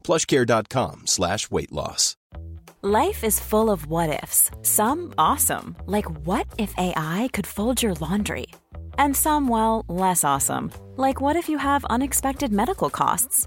plushcare.com slash weight loss. Life is full of what-ifs. Some awesome, like what if AI could fold your laundry? And some, well, less awesome, like what if you have unexpected medical costs?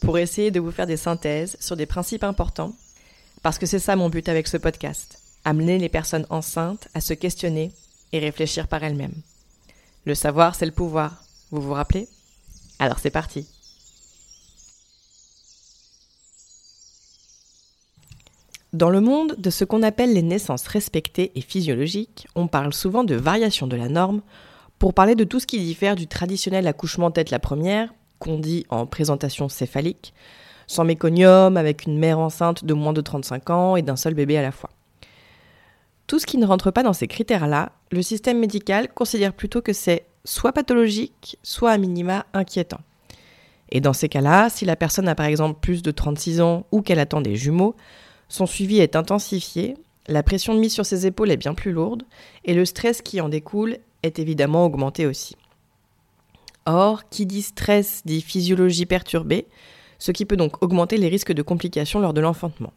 pour essayer de vous faire des synthèses sur des principes importants, parce que c'est ça mon but avec ce podcast, amener les personnes enceintes à se questionner et réfléchir par elles-mêmes. Le savoir, c'est le pouvoir, vous vous rappelez? Alors c'est parti. Dans le monde de ce qu'on appelle les naissances respectées et physiologiques, on parle souvent de variation de la norme pour parler de tout ce qui diffère du traditionnel accouchement tête la première qu'on dit en présentation céphalique, sans méconium, avec une mère enceinte de moins de 35 ans et d'un seul bébé à la fois. Tout ce qui ne rentre pas dans ces critères-là, le système médical considère plutôt que c'est soit pathologique, soit à minima inquiétant. Et dans ces cas-là, si la personne a par exemple plus de 36 ans ou qu'elle attend des jumeaux, son suivi est intensifié, la pression mise sur ses épaules est bien plus lourde, et le stress qui en découle est évidemment augmenté aussi. Or, qui dit stress dit physiologie perturbée, ce qui peut donc augmenter les risques de complications lors de l'enfantement.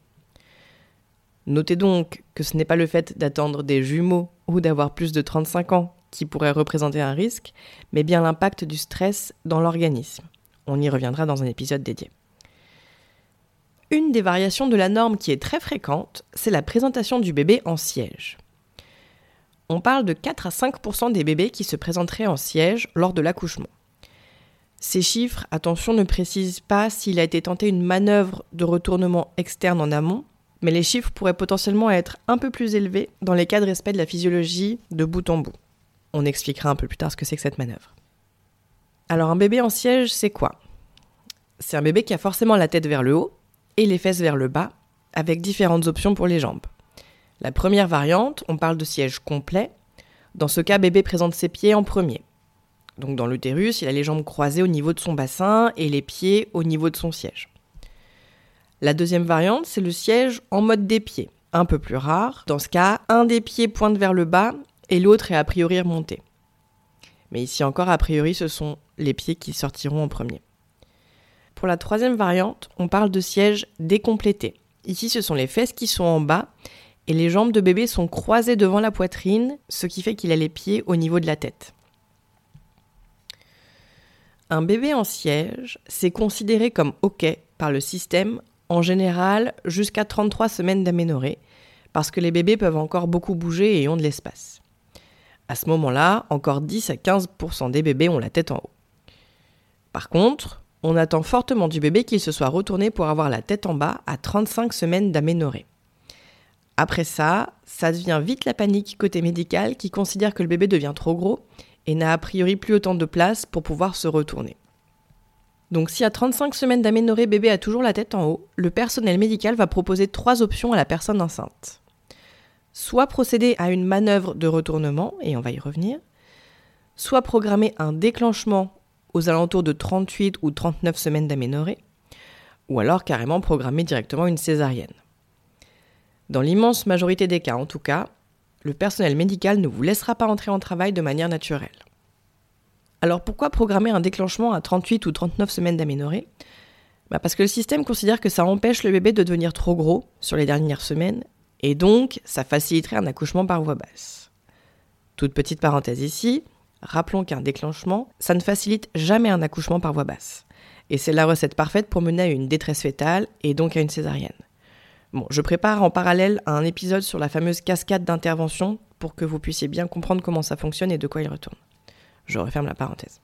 Notez donc que ce n'est pas le fait d'attendre des jumeaux ou d'avoir plus de 35 ans qui pourrait représenter un risque, mais bien l'impact du stress dans l'organisme. On y reviendra dans un épisode dédié. Une des variations de la norme qui est très fréquente, c'est la présentation du bébé en siège. On parle de 4 à 5% des bébés qui se présenteraient en siège lors de l'accouchement. Ces chiffres, attention, ne précisent pas s'il a été tenté une manœuvre de retournement externe en amont, mais les chiffres pourraient potentiellement être un peu plus élevés dans les cas de respect de la physiologie de bout en bout. On expliquera un peu plus tard ce que c'est que cette manœuvre. Alors un bébé en siège, c'est quoi? C'est un bébé qui a forcément la tête vers le haut et les fesses vers le bas, avec différentes options pour les jambes. La première variante, on parle de siège complet. Dans ce cas, bébé présente ses pieds en premier. Donc dans l'utérus, il a les jambes croisées au niveau de son bassin et les pieds au niveau de son siège. La deuxième variante, c'est le siège en mode des pieds, un peu plus rare. Dans ce cas, un des pieds pointe vers le bas et l'autre est a priori remonté. Mais ici encore, a priori, ce sont les pieds qui sortiront en premier. Pour la troisième variante, on parle de siège décomplété. Ici, ce sont les fesses qui sont en bas et les jambes de bébé sont croisées devant la poitrine, ce qui fait qu'il a les pieds au niveau de la tête. Un bébé en siège, c'est considéré comme OK par le système, en général jusqu'à 33 semaines d'aménorrhée, parce que les bébés peuvent encore beaucoup bouger et ont de l'espace. À ce moment-là, encore 10 à 15% des bébés ont la tête en haut. Par contre, on attend fortement du bébé qu'il se soit retourné pour avoir la tête en bas à 35 semaines d'aménorrhée. Après ça, ça devient vite la panique côté médical qui considère que le bébé devient trop gros n'a a priori plus autant de place pour pouvoir se retourner. Donc si à 35 semaines d'aménorrhée, bébé a toujours la tête en haut, le personnel médical va proposer trois options à la personne enceinte. Soit procéder à une manœuvre de retournement, et on va y revenir, soit programmer un déclenchement aux alentours de 38 ou 39 semaines d'aménorrhée, ou alors carrément programmer directement une césarienne. Dans l'immense majorité des cas en tout cas, le personnel médical ne vous laissera pas entrer en travail de manière naturelle. Alors pourquoi programmer un déclenchement à 38 ou 39 semaines d'aménorrhée? Bah Parce que le système considère que ça empêche le bébé de devenir trop gros sur les dernières semaines, et donc ça faciliterait un accouchement par voie basse. Toute petite parenthèse ici, rappelons qu'un déclenchement, ça ne facilite jamais un accouchement par voie basse. Et c'est la recette parfaite pour mener à une détresse fétale et donc à une césarienne. Je prépare en parallèle un épisode sur la fameuse cascade d'intervention pour que vous puissiez bien comprendre comment ça fonctionne et de quoi il retourne. Je referme la parenthèse.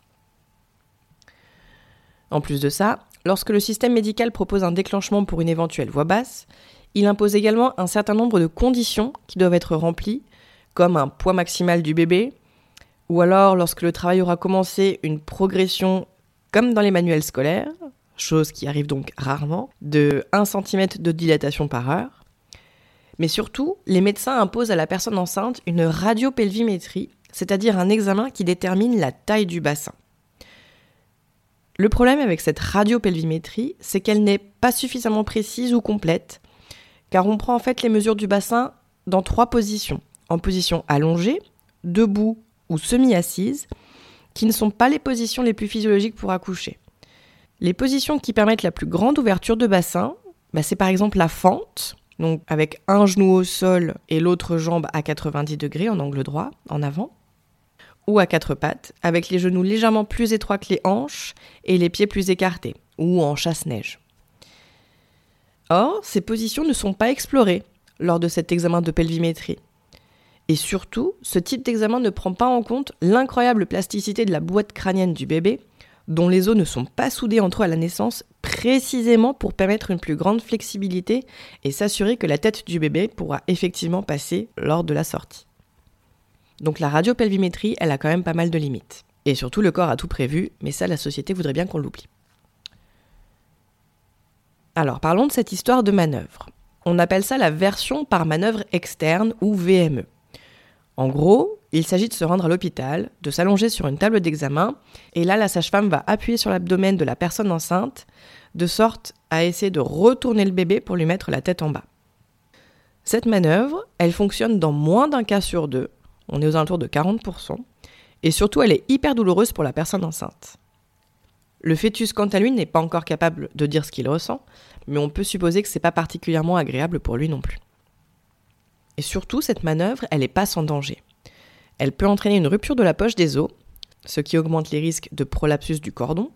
En plus de ça, lorsque le système médical propose un déclenchement pour une éventuelle voix basse, il impose également un certain nombre de conditions qui doivent être remplies, comme un poids maximal du bébé, ou alors lorsque le travail aura commencé, une progression comme dans les manuels scolaires, chose qui arrive donc rarement, de 1 cm de dilatation par heure. Mais surtout, les médecins imposent à la personne enceinte une radiopelvimétrie, c'est-à-dire un examen qui détermine la taille du bassin. Le problème avec cette radiopelvimétrie, c'est qu'elle n'est pas suffisamment précise ou complète, car on prend en fait les mesures du bassin dans trois positions. En position allongée, debout ou semi-assise, qui ne sont pas les positions les plus physiologiques pour accoucher. Les positions qui permettent la plus grande ouverture de bassin, bah, c'est par exemple la fente, avec un genou au sol et l'autre jambe à 90 degrés en angle droit, en avant, ou à quatre pattes, avec les genoux légèrement plus étroits que les hanches et les pieds plus écartés, ou en chasse-neige. Or, ces positions ne sont pas explorées lors de cet examen de pelvimétrie. Et surtout, ce type d'examen ne prend pas en compte l'incroyable plasticité de la boîte crânienne du bébé, dont les os ne sont pas soudés entre eux à la naissance, précisément pour permettre une plus grande flexibilité et s'assurer que la tête du bébé pourra effectivement passer lors de la sortie. Donc la radiopelvimétrie, elle a quand même pas mal de limites. Et surtout, le corps a tout prévu, mais ça, la société voudrait bien qu'on l'oublie. Alors, parlons de cette histoire de manœuvre. On appelle ça la version par manœuvre externe ou VME. En gros, il s'agit de se rendre à l'hôpital, de s'allonger sur une table d'examen, et là la sage-femme va appuyer sur l'abdomen de la personne enceinte, de sorte à essayer de retourner le bébé pour lui mettre la tête en bas. Cette manœuvre, elle fonctionne dans moins d'un cas sur deux, on est aux alentours de 40%, et surtout elle est hyper douloureuse pour la personne enceinte. Le fœtus, quant à lui, n'est pas encore capable de dire ce qu'il ressent, mais on peut supposer que c'est pas particulièrement agréable pour lui non plus. Et surtout, cette manœuvre, elle n'est pas sans danger. Elle peut entraîner une rupture de la poche des os, ce qui augmente les risques de prolapsus du cordon,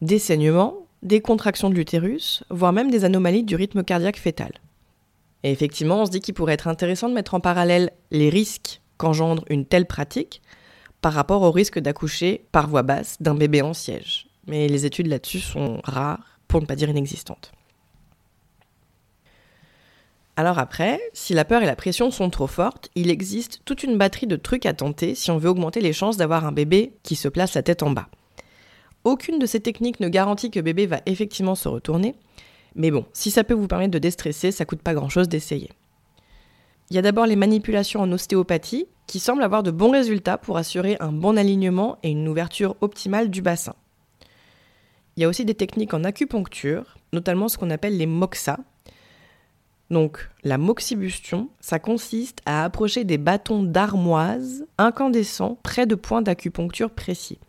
des saignements, des contractions de l'utérus, voire même des anomalies du rythme cardiaque fœtal. Et effectivement, on se dit qu'il pourrait être intéressant de mettre en parallèle les risques qu'engendre une telle pratique par rapport au risque d'accoucher par voie basse d'un bébé en siège. Mais les études là-dessus sont rares, pour ne pas dire inexistantes. Alors après, si la peur et la pression sont trop fortes, il existe toute une batterie de trucs à tenter si on veut augmenter les chances d'avoir un bébé qui se place la tête en bas. Aucune de ces techniques ne garantit que bébé va effectivement se retourner, mais bon, si ça peut vous permettre de déstresser, ça coûte pas grand-chose d'essayer. Il y a d'abord les manipulations en ostéopathie qui semblent avoir de bons résultats pour assurer un bon alignement et une ouverture optimale du bassin. Il y a aussi des techniques en acupuncture, notamment ce qu'on appelle les moxa, donc, la moxibustion, ça consiste à approcher des bâtons d'armoise incandescents près de points d'acupuncture précis.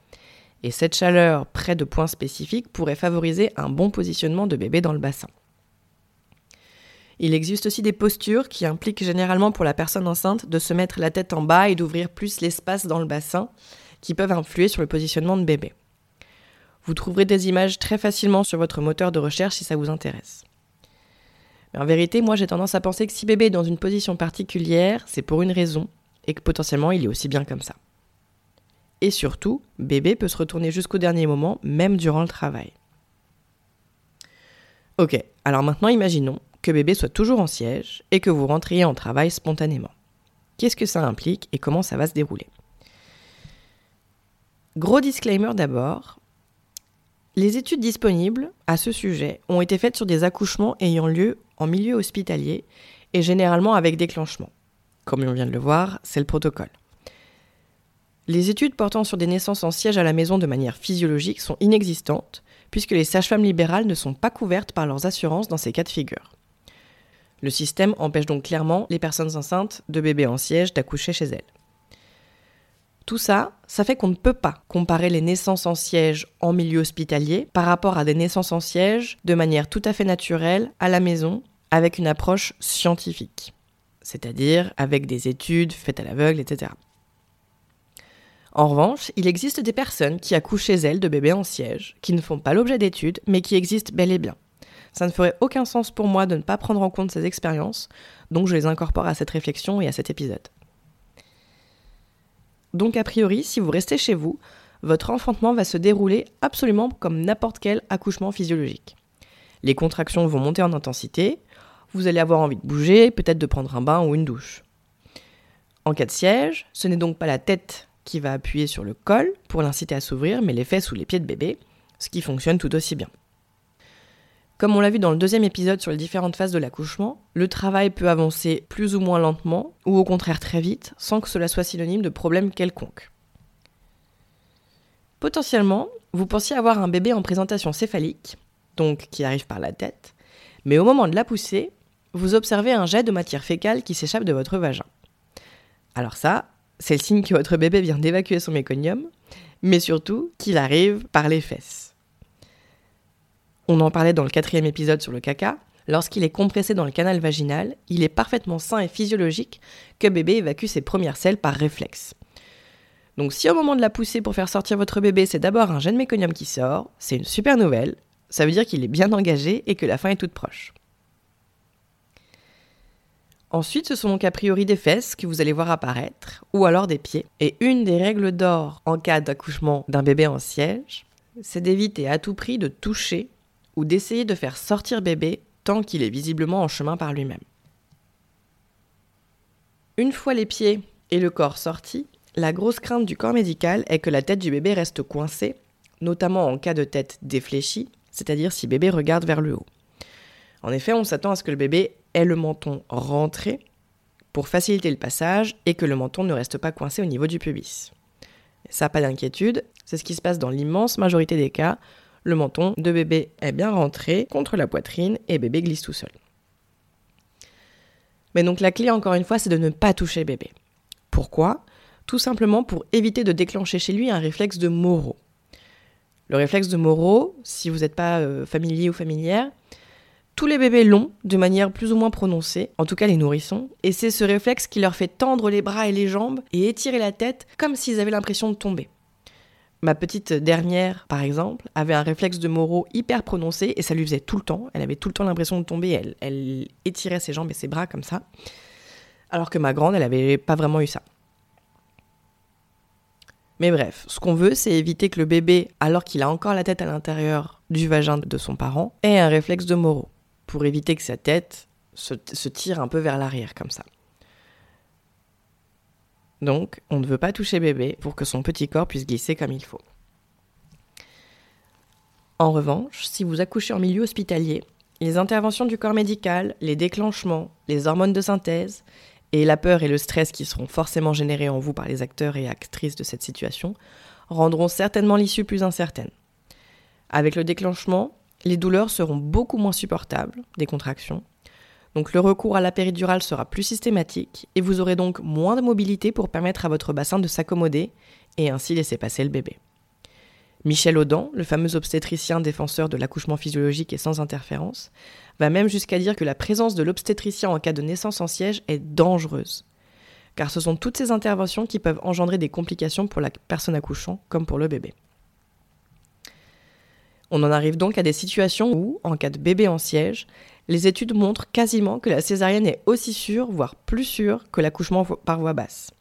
Et cette chaleur près de points spécifiques pourrait favoriser un bon positionnement de bébé dans le bassin. Il existe aussi des postures qui impliquent généralement pour la personne enceinte de se mettre la tête en bas et d'ouvrir plus l'espace dans le bassin, qui peuvent influer sur le positionnement de bébé. Vous trouverez des images très facilement sur votre moteur de recherche si ça vous intéresse. En vérité, moi j'ai tendance à penser que si bébé est dans une position particulière, c'est pour une raison, et que potentiellement il est aussi bien comme ça. Et surtout, bébé peut se retourner jusqu'au dernier moment, même durant le travail. Ok, alors maintenant imaginons que bébé soit toujours en siège et que vous rentriez en travail spontanément. Qu'est-ce que ça implique et comment ça va se dérouler? Gros disclaimer d'abord. Les études disponibles à ce sujet ont été faites sur des accouchements ayant lieu en milieu hospitalier et généralement avec déclenchement. Comme on vient de le voir, c'est le protocole. Les études portant sur des naissances en siège à la maison de manière physiologique sont inexistantes, puisque les sages-femmes libérales ne sont pas couvertes par leurs assurances dans ces cas de figure. Le système empêche donc clairement les personnes enceintes de bébés en siège d'accoucher chez elles. Tout ça, ça fait qu'on ne peut pas comparer les naissances en siège en milieu hospitalier par rapport à des naissances en siège de manière tout à fait naturelle à la maison avec une approche scientifique, c'est-à-dire avec des études faites à l'aveugle, etc. En revanche, il existe des personnes qui accouchent chez elles de bébés en siège, qui ne font pas l'objet d'études, mais qui existent bel et bien. Ça ne ferait aucun sens pour moi de ne pas prendre en compte ces expériences, donc je les incorpore à cette réflexion et à cet épisode. Donc a priori, si vous restez chez vous, votre enfantement va se dérouler absolument comme n'importe quel accouchement physiologique. Les contractions vont monter en intensité, vous allez avoir envie de bouger, peut-être de prendre un bain ou une douche. En cas de siège, ce n'est donc pas la tête qui va appuyer sur le col pour l'inciter à s'ouvrir, mais les fesses ou les pieds de bébé, ce qui fonctionne tout aussi bien. Comme on l'a vu dans le deuxième épisode sur les différentes phases de l'accouchement, le travail peut avancer plus ou moins lentement, ou au contraire très vite, sans que cela soit synonyme de problème quelconque. Potentiellement, vous pensiez avoir un bébé en présentation céphalique, donc qui arrive par la tête, mais au moment de la pousser, vous observez un jet de matière fécale qui s'échappe de votre vagin. Alors ça, c'est le signe que votre bébé vient d'évacuer son méconium, mais surtout qu'il arrive par les fesses. On en parlait dans le quatrième épisode sur le caca. Lorsqu'il est compressé dans le canal vaginal, il est parfaitement sain et physiologique que bébé évacue ses premières selles par réflexe. Donc si au moment de la poussée pour faire sortir votre bébé, c'est d'abord un jeune méconium qui sort, c'est une super nouvelle, ça veut dire qu'il est bien engagé et que la fin est toute proche. Ensuite, ce sont donc a priori des fesses que vous allez voir apparaître, ou alors des pieds. Et une des règles d'or en cas d'accouchement d'un bébé en siège, c'est d'éviter à tout prix de toucher ou d'essayer de faire sortir bébé tant qu'il est visiblement en chemin par lui-même. Une fois les pieds et le corps sortis, la grosse crainte du corps médical est que la tête du bébé reste coincée, notamment en cas de tête défléchie, c'est-à-dire si bébé regarde vers le haut. En effet, on s'attend à ce que le bébé ait le menton rentré pour faciliter le passage et que le menton ne reste pas coincé au niveau du pubis. ça, pas d'inquiétude, c'est ce qui se passe dans l'immense majorité des cas. Le menton de bébé est bien rentré contre la poitrine et bébé glisse tout seul. Mais donc la clé, encore une fois, c'est de ne pas toucher bébé. Pourquoi? Tout simplement pour éviter de déclencher chez lui un réflexe de Moreau. Le réflexe de Moreau, si vous n'êtes pas euh, familier ou familière, tous les bébés l'ont de manière plus ou moins prononcée, en tout cas les nourrissons, et c'est ce réflexe qui leur fait tendre les bras et les jambes et étirer la tête comme s'ils avaient l'impression de tomber. Ma petite dernière, par exemple, avait un réflexe de Moreau hyper prononcé et ça lui faisait tout le temps. Elle avait tout le temps l'impression de tomber. Elle, elle étirait ses jambes et ses bras comme ça. Alors que ma grande, elle n'avait pas vraiment eu ça. Mais bref, ce qu'on veut, c'est éviter que le bébé, alors qu'il a encore la tête à l'intérieur du vagin de son parent, ait un réflexe de Moreau pour éviter que sa tête se, tire un peu vers l'arrière comme ça. Donc, on ne veut pas toucher bébé pour que son petit corps puisse glisser comme il faut. En revanche, si vous accouchez en milieu hospitalier, les interventions du corps médical, les déclenchements, les hormones de synthèse et la peur et le stress qui seront forcément générés en vous par les acteurs et actrices de cette situation rendront certainement l'issue plus incertaine. Avec le déclenchement, les douleurs seront beaucoup moins supportables, des contractions. Donc le recours à la péridurale sera plus systématique et vous aurez donc moins de mobilité pour permettre à votre bassin de s'accommoder et ainsi laisser passer le bébé. Michel Audin, le fameux obstétricien défenseur de l'accouchement physiologique et sans interférence, va même jusqu'à dire que la présence de l'obstétricien en cas de naissance en siège est dangereuse. Car ce sont toutes ces interventions qui peuvent engendrer des complications pour la personne accouchant comme pour le bébé. On en arrive donc à des situations où, en cas de bébé en siège, les études montrent quasiment que la césarienne est aussi sûre, voire plus sûre, que l'accouchement par voie basse.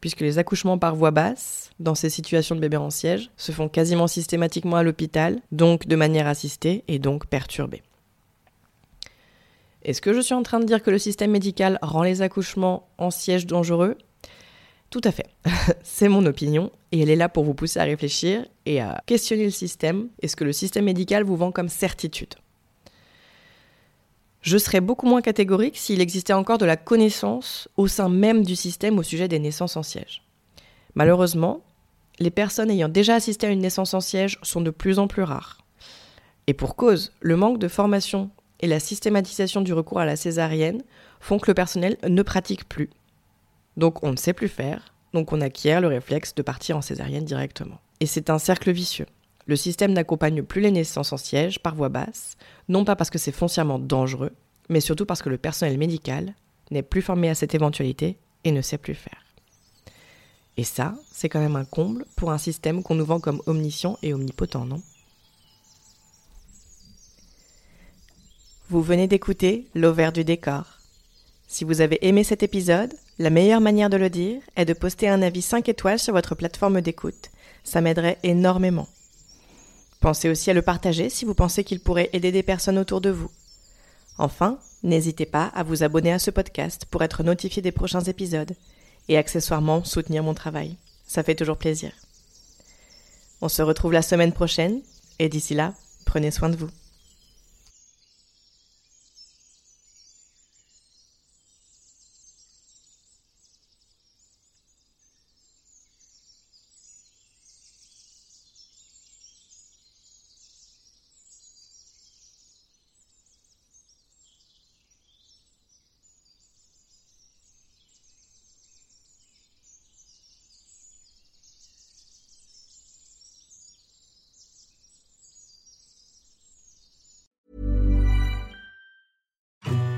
Puisque les accouchements par voie basse, dans ces situations de bébé en siège, se font quasiment systématiquement à l'hôpital, donc de manière assistée et donc perturbée. Est-ce que je suis en train de dire que le système médical rend les accouchements en siège dangereux? Tout à fait. C'est mon opinion et elle est là pour vous pousser à réfléchir et à questionner le système et ce que le système médical vous vend comme certitude. Je serais beaucoup moins catégorique s'il existait encore de la connaissance au sein même du système au sujet des naissances en siège. Malheureusement, les personnes ayant déjà assisté à une naissance en siège sont de plus en plus rares. Et pour cause, le manque de formation et la systématisation du recours à la césarienne font que le personnel ne pratique plus. Donc on ne sait plus faire, donc on acquiert le réflexe de partir en césarienne directement. Et c'est un cercle vicieux. Le système n'accompagne plus les naissances en siège par voie basse, non pas parce que c'est foncièrement dangereux, mais surtout parce que le personnel médical n'est plus formé à cette éventualité et ne sait plus faire. Et ça, c'est quand même un comble pour un système qu'on nous vend comme omniscient et omnipotent, non? Vous venez d'écouter L'Auvert du décor. Si vous avez aimé cet épisode, la meilleure manière de le dire est de poster un avis 5 étoiles sur votre plateforme d'écoute. Ça m'aiderait énormément. Pensez aussi à le partager si vous pensez qu'il pourrait aider des personnes autour de vous. Enfin, n'hésitez pas à vous abonner à ce podcast pour être notifié des prochains épisodes et accessoirement soutenir mon travail. Ça fait toujours plaisir. On se retrouve la semaine prochaine et d'ici là, prenez soin de vous.